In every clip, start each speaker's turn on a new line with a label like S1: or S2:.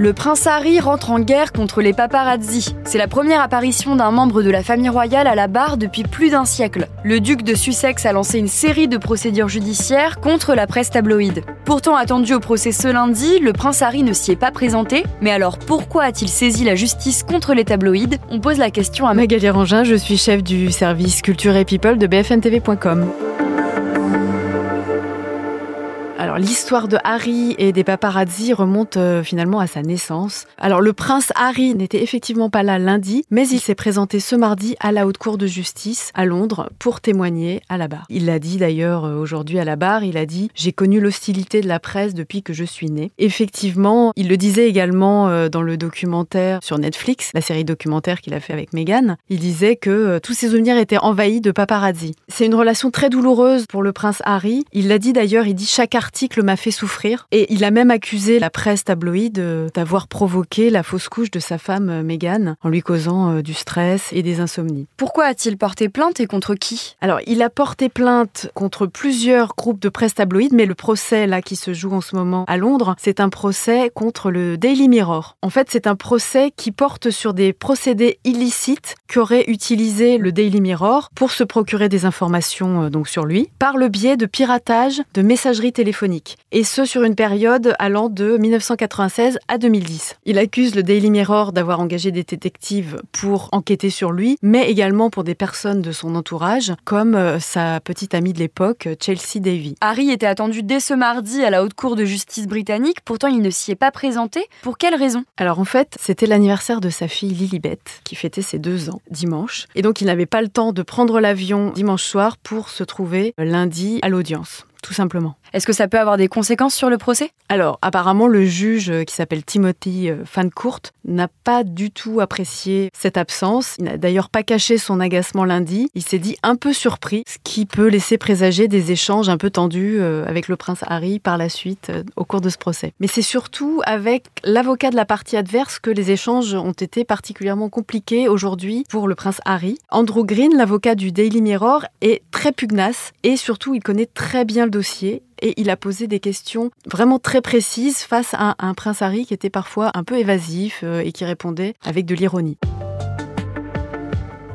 S1: Le prince Harry rentre en guerre contre les paparazzi. C'est la première apparition d'un membre de la famille royale à la barre depuis plus d'un siècle. Le duc de Sussex a lancé une série de procédures judiciaires contre la presse tabloïde. Pourtant attendu au procès ce lundi, le prince Harry ne s'y est pas présenté. Mais alors pourquoi a-t-il saisi la justice contre les tabloïdes? On pose la question à
S2: Magali Rangin, je suis chef du service culture et people de bfntv.com. l'histoire de Harry et des paparazzi remonte euh, finalement à sa naissance. Alors le prince Harry n'était effectivement pas là lundi, mais il s'est présenté ce mardi à la haute cour de justice à Londres pour témoigner à la barre. Il l'a dit d'ailleurs euh, aujourd'hui à la barre, il a dit "J'ai connu l'hostilité de la presse depuis que je suis né." Effectivement, il le disait également euh, dans le documentaire sur Netflix, la série documentaire qu'il a fait avec Meghan. Il disait que tous ses souvenirs étaient envahis de paparazzi. C'est une relation très douloureuse pour le prince Harry. Il l'a dit d'ailleurs, il dit chaque article m'a fait souffrir. Et il a même accusé la presse tabloïde euh, d'avoir provoqué la fausse couche de sa femme euh, Meghan en lui causant euh, du stress et des insomnies.
S1: Pourquoi a-t-il porté plainte et contre qui?
S2: Alors, il a porté plainte contre plusieurs groupes de presse tabloïde, mais le procès là qui se joue en ce moment à Londres, c'est un procès contre le Daily Mirror. En fait, c'est un procès qui porte sur des procédés illicites qu'aurait utilisé le Daily Mirror pour se procurer des informations donc sur lui par le biais de piratage de messagerie téléphonique et ce sur une période allant de 1996 à 2010. Il accuse le Daily Mirror d'avoir engagé des détectives pour enquêter sur lui, mais également pour des personnes de son entourage, comme euh, sa petite amie de l'époque, Chelsea Davy.
S1: Harry était attendu dès ce mardi à la Haute Cour de justice britannique, pourtant il ne s'y est pas présenté. Pour quelle raison?
S2: Alors en fait, c'était l'anniversaire de sa fille Lilibet, qui fêtait ses deux ans, dimanche, et donc il n'avait pas le temps de prendre l'avion dimanche soir pour se trouver lundi à l'audience tout simplement.
S1: Est-ce que ça peut avoir des conséquences sur le procès?
S2: Alors, apparemment, le juge euh, qui s'appelle Timothy Fancourt euh, n'a pas du tout apprécié cette absence. Il n'a d'ailleurs pas caché son agacement lundi. Il s'est dit un peu surpris, ce qui peut laisser présager des échanges un peu tendus euh, avec le prince Harry par la suite au cours de ce procès. Mais c'est surtout avec l'avocat de la partie adverse que les échanges ont été particulièrement compliqués aujourd'hui pour le prince Harry. Andrew Green, l'avocat du Daily Mirror, est très pugnace et surtout il connaît très bien le dossier et il a posé des questions vraiment très précises face à un prince Harry qui était parfois un peu évasif euh, et qui répondait avec de l'ironie.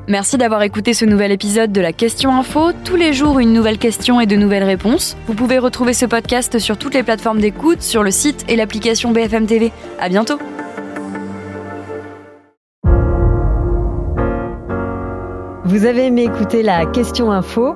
S1: Merci d'avoir écouté ce nouvel épisode de la Question Info. Tous les jours, une nouvelle question et de nouvelles réponses. Vous pouvez retrouver ce podcast sur toutes les plateformes d'écoute, sur le site et l'application BFM TV. À bientôt.
S3: Vous avez aimé écouter la Question Info?